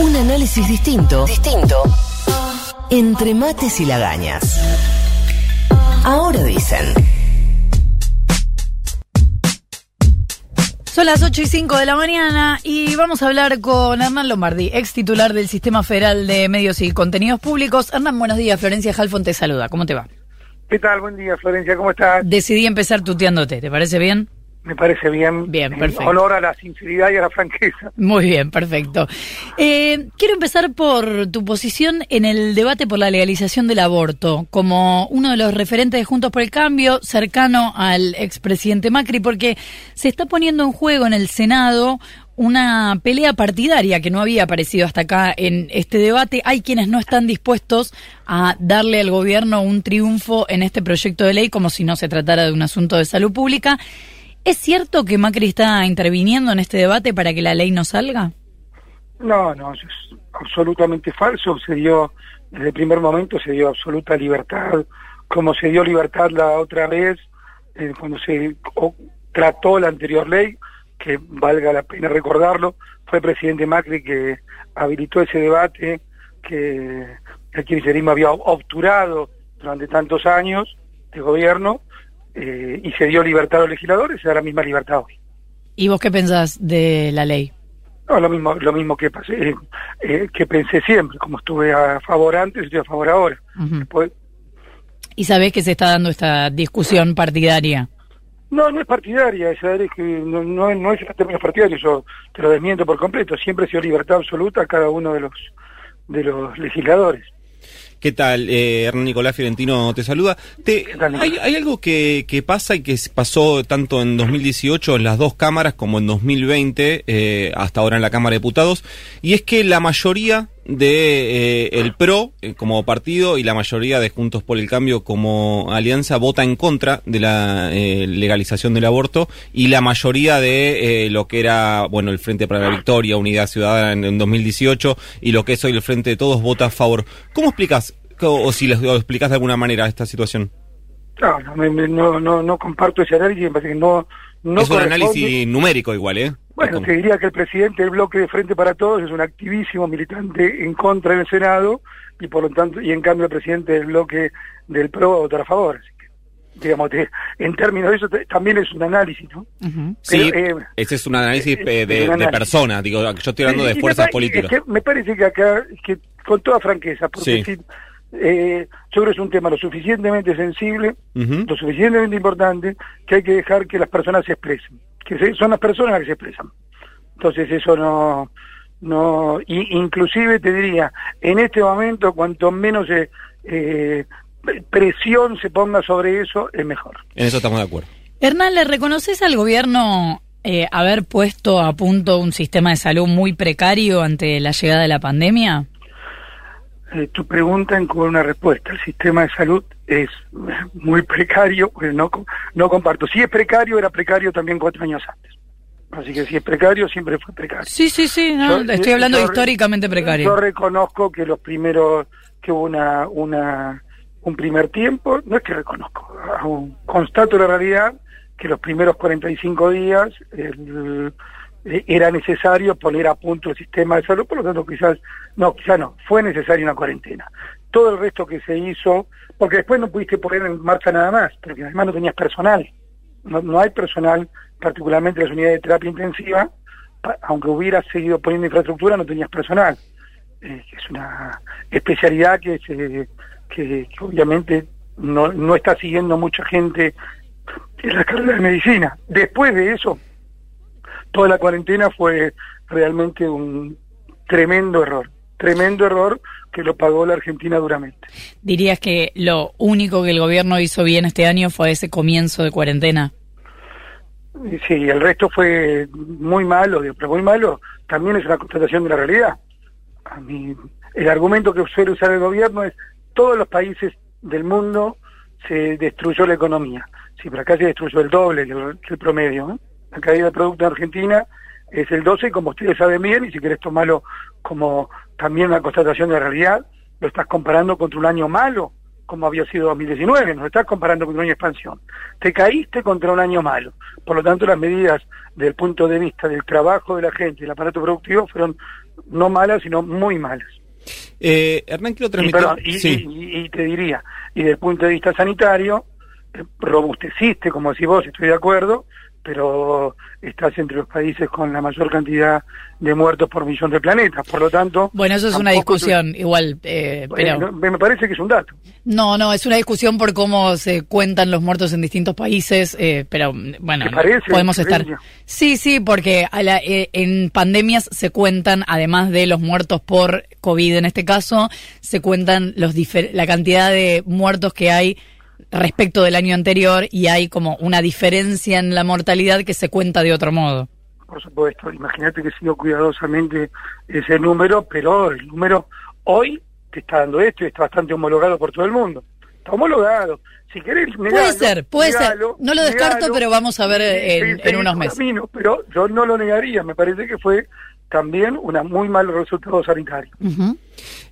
Un análisis distinto. Distinto. Entre mates y lagañas. Ahora dicen. Son las 8 y 5 de la mañana y vamos a hablar con Hernán Lombardi, ex titular del Sistema Federal de Medios y Contenidos Públicos. Hernán, buenos días. Florencia Halfon te saluda. ¿Cómo te va? ¿Qué tal? Buen día, Florencia. ¿Cómo estás? Decidí empezar tuteándote. ¿Te parece bien? Me parece bien. Bien, En perfecto. honor a la sinceridad y a la franqueza. Muy bien, perfecto. Eh, quiero empezar por tu posición en el debate por la legalización del aborto, como uno de los referentes de Juntos por el Cambio, cercano al expresidente Macri, porque se está poniendo en juego en el Senado una pelea partidaria que no había aparecido hasta acá en este debate. Hay quienes no están dispuestos a darle al gobierno un triunfo en este proyecto de ley como si no se tratara de un asunto de salud pública. ¿Es cierto que Macri está interviniendo en este debate para que la ley no salga? No, no, es absolutamente falso. Se dio, desde el primer momento se dio absoluta libertad, como se dio libertad la otra vez, eh, cuando se o- trató la anterior ley, que valga la pena recordarlo, fue el presidente Macri que habilitó ese debate que el kirchnerismo había obturado durante tantos años de gobierno, eh, y se dio libertad a los legisladores, se da la misma libertad hoy. ¿Y vos qué pensás de la ley? No, lo mismo, lo mismo que pasé, eh, eh, que pensé siempre, como estuve a favor antes, estoy a favor ahora. ¿Y sabés que se está dando esta discusión partidaria? no, no es partidaria, esa es que no, no, no es en términos partidarios, yo te lo desmiento por completo, siempre ha sido libertad absoluta a cada uno de los de los legisladores. ¿Qué tal? Eh, Hernán Nicolás Fiorentino te saluda. Te- ¿Qué tal, hay, hay algo que, que pasa y que pasó tanto en 2018 en las dos cámaras como en 2020, eh, hasta ahora en la Cámara de Diputados, y es que la mayoría de eh, el PRO eh, como partido y la mayoría de Juntos por el Cambio como alianza vota en contra de la eh, legalización del aborto y la mayoría de eh, lo que era bueno el Frente para la Victoria, Unidad Ciudadana en, en 2018 y lo que es hoy el Frente de Todos vota a favor. ¿Cómo explicas o, o si les- lo explicas de alguna manera esta situación? No, no, no, no, no comparto ese análisis, me parece que no, no es un análisis numérico igual, ¿eh? Bueno, te diría que el presidente del bloque de Frente para Todos es un activísimo militante en contra del Senado y por lo tanto, y en cambio el presidente del bloque del PRO va a votar a favor. Así que, digamos, te- en términos de eso te- también es un análisis, ¿no? Ujú. Sí, Pero, eh, ese es un análisis eh, eh, de, un de análisis. persona, digo, yo estoy hablando de y fuerzas políticas. es que me parece que acá, es que con toda franqueza, porque Sí. si, eh, yo creo que es un tema lo suficientemente sensible, lo suficientemente importante, que hay que dejar que las personas se expresen, que se- son las personas las que se expresan. Entonces eso no, no, y, inclusive te diría, en este momento cuanto menos eh, eh, presión se ponga sobre eso, es mejor. En eso estamos de acuerdo. Hernán, ¿le reconoces al gobierno eh, haber puesto a punto un sistema de salud muy precario ante la llegada de la pandemia? Eh, tu pregunta con una respuesta. El sistema de salud es muy precario, pues no, no comparto. Si es precario, era precario también cuatro años antes. Así que si es precario, siempre fue precario. Sí, sí, sí, no, Yo- estoy hablando yo- históricamente Yo precario. reconozco que los primeros, que hubo una, una, un primer tiempo, no es que reconozco, aún constato la realidad que los primeros 45 días el- eh, era necesario poner a punto el sistema de salud, por lo tanto quizás, no, quizás no, fue necesaria una cuarentena. Todo el resto que se hizo, porque después no pudiste poner en marcha nada más, porque además no tenías personal. No, no hay personal, particularmente en las unidades de terapia intensiva, aunque hubieras seguido poniendo infraestructura, no tenías personal. Eh, es una especialidad que, se, que, que obviamente no, no está siguiendo mucha gente en la carrera de medicina. Después de eso, toda la cuarentena fue realmente un tremendo error, tremendo error que lo pagó la Argentina duramente. ¿Dirías que lo único que el gobierno hizo bien este año fue ese comienzo de cuarentena? Sí, el resto fue muy malo, pero muy malo también es una constatación de la realidad. A mí, el argumento que suele usar el gobierno es todos los países del mundo se destruyó la economía. Sí, pero acá se destruyó el doble que el, que el promedio. ¿eh? La caída del Producto de Argentina es el 12, como ustedes saben bien, y si querés tomarlo como también una constatación de realidad, lo estás comparando contra un año malo, como había sido 2019, no estás comparando contra un año de expansión. Te caíste contra un año malo. Por lo tanto, las medidas del punto de vista del trabajo de la gente, del aparato productivo, fueron no malas, sino muy malas. Eh, Hernán, quiero Y, transmitir... perdón, y, sí. y- y te diría, y desde el punto de vista sanitario, eh, robusteciste, como decís vos, estoy de acuerdo, pero estás entre los países con la mayor cantidad de muertos por millón de planetas. Por lo tanto... Bueno, eso es una discusión, igual, eh, pero... eh, no, me parece que es un dato. No, no, es una discusión por cómo se cuentan los muertos en distintos países, eh, pero bueno, ¿Te parece, podemos estar. Sí, sí, porque a la- eh, en pandemias se cuentan, además de los muertos por COVID en este caso, se cuentan los difer- la cantidad de muertos que hay respecto del año anterior y hay como una diferencia en la mortalidad que se cuenta de otro modo. Por supuesto, imagínate que sigo cuidadosamente ese número, pero el número hoy te está dando esto y está bastante homologado por todo el mundo. Está homologado. Si querés, negalo, Puede ser, puede ser. No lo descarto, negalo, pero vamos a ver en- unos meses. camino, pero yo no lo negaría, me parece que fue también una muy mal resultado sanitario. Ujú.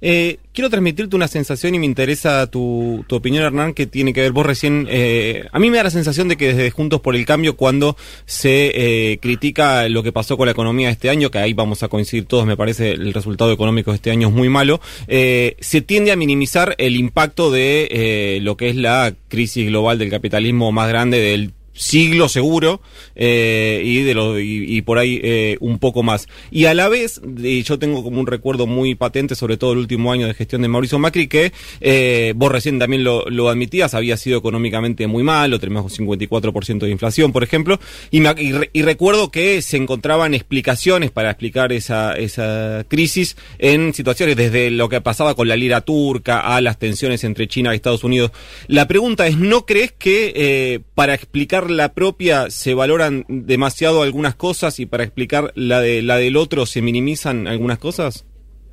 Eh, quiero transmitirte una sensación y me interesa tu, tu opinión, Hernán, que tiene que ver vos recién. eh, a mí me da la sensación de que desde Juntos por el Cambio, cuando se eh, critica lo que pasó con la economía este año, que ahí vamos a coincidir todos, me parece el resultado económico de este año es muy malo, eh, se tiende a minimizar el impacto de eh, lo que es la crisis global del capitalismo más grande del siglo seguro eh, y de lo y, y por ahí eh, un poco más. Y a la vez de- yo tengo como un recuerdo muy patente sobre todo el último año de gestión de Mauricio Macri que eh, vos recién también lo, lo admitías había sido económicamente muy malo tenemos un 54% de inflación por ejemplo y, y, re- y recuerdo que se encontraban explicaciones para explicar esa esa crisis en situaciones desde lo que pasaba con la lira turca a las tensiones entre China y Estados Unidos. La pregunta es ¿no crees que para explicar la propia se valoran demasiado algunas cosas y para explicar la de la del otro se minimizan algunas cosas?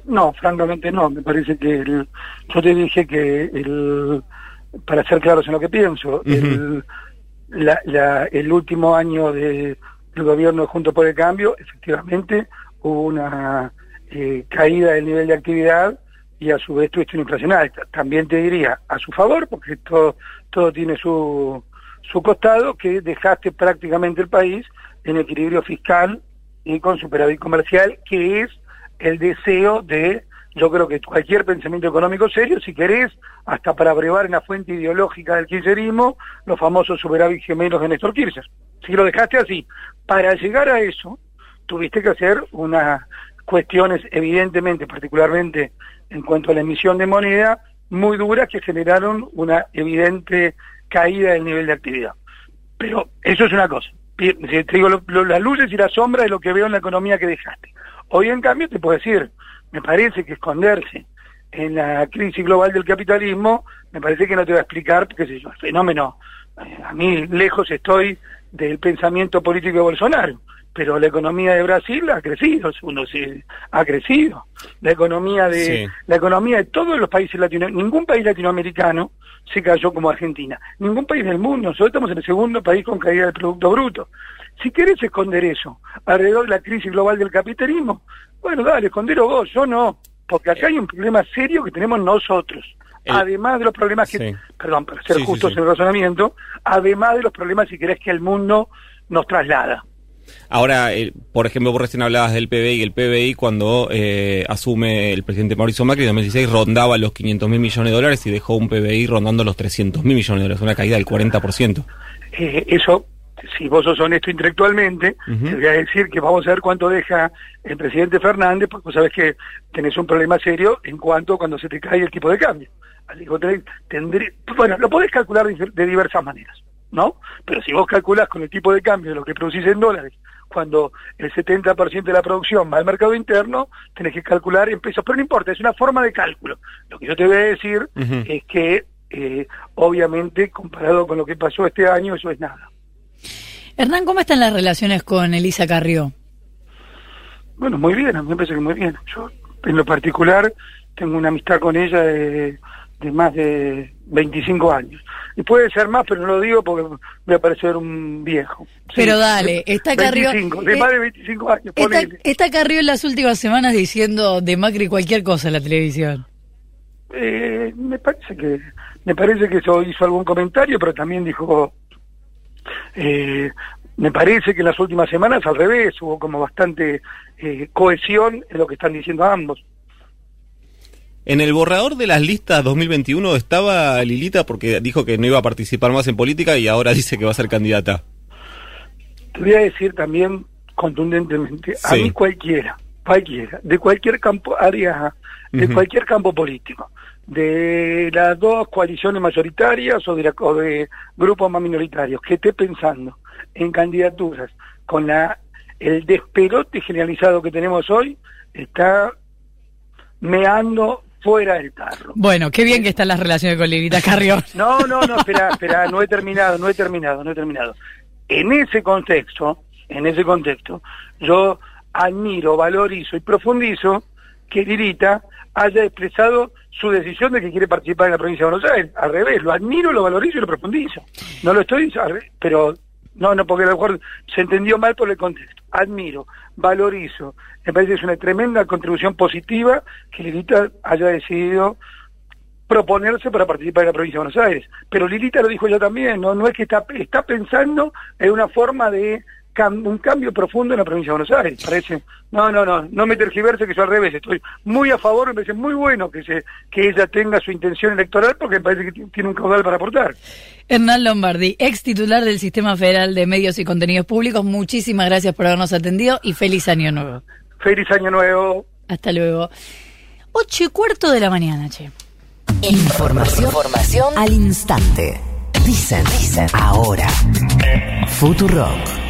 No, francamente no. Me parece que el- yo te dije que el, para ser claros en lo que pienso, el, la- la- el último año de, del gobierno Junto por el Cambio, efectivamente hubo una eh, caída del nivel de actividad y a su vez tuviste una inflación alta. También te diría a su favor, porque todo, todo tiene su, su costado, que dejaste prácticamente el país en equilibrio fiscal y con superávit comercial, que es el deseo de, yo creo que cualquier pensamiento económico serio, si querés, hasta para brevar en la fuente ideológica del kirchnerismo, los famosos superávit gemelos de Néstor Kirchner. Si lo dejaste así, para llegar a eso, tuviste que hacer unas cuestiones, evidentemente, particularmente en cuanto a la emisión de moneda, muy duras que generaron una evidente caída del nivel de actividad. Pero eso es una cosa. Te digo, lo- las luces y las sombras de lo que veo en la economía que dejaste. Hoy, en cambio, te puedo decir, me parece que esconderse en la crisis global del capitalismo, me parece que no te va a explicar, qué sé el fenómeno. eh, a mí lejos estoy del pensamiento político de Bolsonaro, pero la economía de Brasil ha crecido, uno se ha crecido. La economía de Sí. la economía de todos los países latinoamericanos, ningún país latinoamericano se cayó como Argentina, ningún país del mundo, nosotros estamos en el segundo país con caída del Producto Bruto. Si querés esconder eso alrededor de la crisis global del capitalismo, bueno, dale, escondelo vos, yo no, porque acá hay un problema serio que tenemos nosotros. El- Además de los problemas que, Sí. perdón, para ser Sí, sí, justos sí. en el razonamiento, además de los problemas, si querés, que el mundo nos traslada. Ahora, eh, por ejemplo, vos recién hablabas del PBI, el PBI cuando eh, asume el presidente Mauricio Macri en 2016 rondaba los 500 mil millones de dólares y dejó un PBI rondando los 300 mil millones de dólares, una caída del 40%. Eh, eso, si vos sos honesto intelectualmente, Ujú. te voy a decir que vamos a ver cuánto deja el presidente Fernández, porque vos sabés que tenés un problema serio en cuanto cuando se te cae el tipo de cambio. Así que vos tenés- tendré- bueno, lo podés calcular de, de diversas maneras, ¿no? Pero si vos calculás con el tipo de cambio de lo que producís en dólares, cuando el 70% de la producción va al mercado interno, tenés que calcular en pesos, pero no importa, es una forma de cálculo. Lo que yo te voy a decir es que, eh, obviamente, comparado con lo que pasó este año, eso es nada. Hernán, ¿cómo están las relaciones con Elisa Carrió? Bueno, muy bien, a mí me parece que muy bien. Yo, en lo particular, tengo una amistad con ella de, de más de 25 años. Y puede ser más, pero no lo digo porque voy a parecer un viejo. Sí, Pero dale, está Carrió... 25, de eh, más de 25 años, Está, está Carrió en las últimas semanas diciendo de Macri cualquier cosa en la televisión. Eh, me parece que me parece que eso hizo algún comentario, pero también dijo eh, me parece que en las últimas semanas al revés, hubo como bastante eh, cohesión en lo que están diciendo ambos. En el borrador de las listas 2021 estaba Lilita porque dijo que no iba a participar más en política y ahora dice que va a ser candidata. Te voy a decir también contundentemente, a mí cualquiera, cualquiera, de cualquier campo, área, de cualquier campo político, de las dos coaliciones mayoritarias o de, la, o de grupos más minoritarios, que esté pensando en candidaturas con la el desperote generalizado que tenemos hoy, está meando fuera del tarro. Bueno, qué bien que están las relaciones con Lilita Carrión. No, no, no, espera, espera, no he terminado, no he terminado, no he terminado. En ese contexto, en ese contexto, yo admiro, valorizo y profundizo que Lilita haya expresado su decisión de que quiere participar en la provincia de Buenos Aires. Al revés, lo admiro, lo valorizo y lo profundizo. No lo estoy, pero no, no, porque a lo mejor se entendió mal por el contexto. Admiro, valorizo. Me parece que es una tremenda contribución positiva que Lilita haya decidido proponerse para participar en la provincia de Buenos Aires. Pero Lilita lo dijo ya también, no, no es que está, está pensando en una forma de un cambio profundo en la provincia de Buenos Aires. Parece, no, no, no, no me tergiverse que yo al revés, estoy muy a favor, me parece muy bueno que se que ella tenga su intención electoral porque me parece que tiene un caudal para aportar. Hernán Lombardi, ex titular del Sistema Federal de Medios y Contenidos Públicos, muchísimas gracias por habernos atendido y feliz año nuevo. Feliz año nuevo. Hasta luego. Ocho y cuarto de la mañana, che. Información, Información al instante. Dicen, dicen, ahora. Futurock.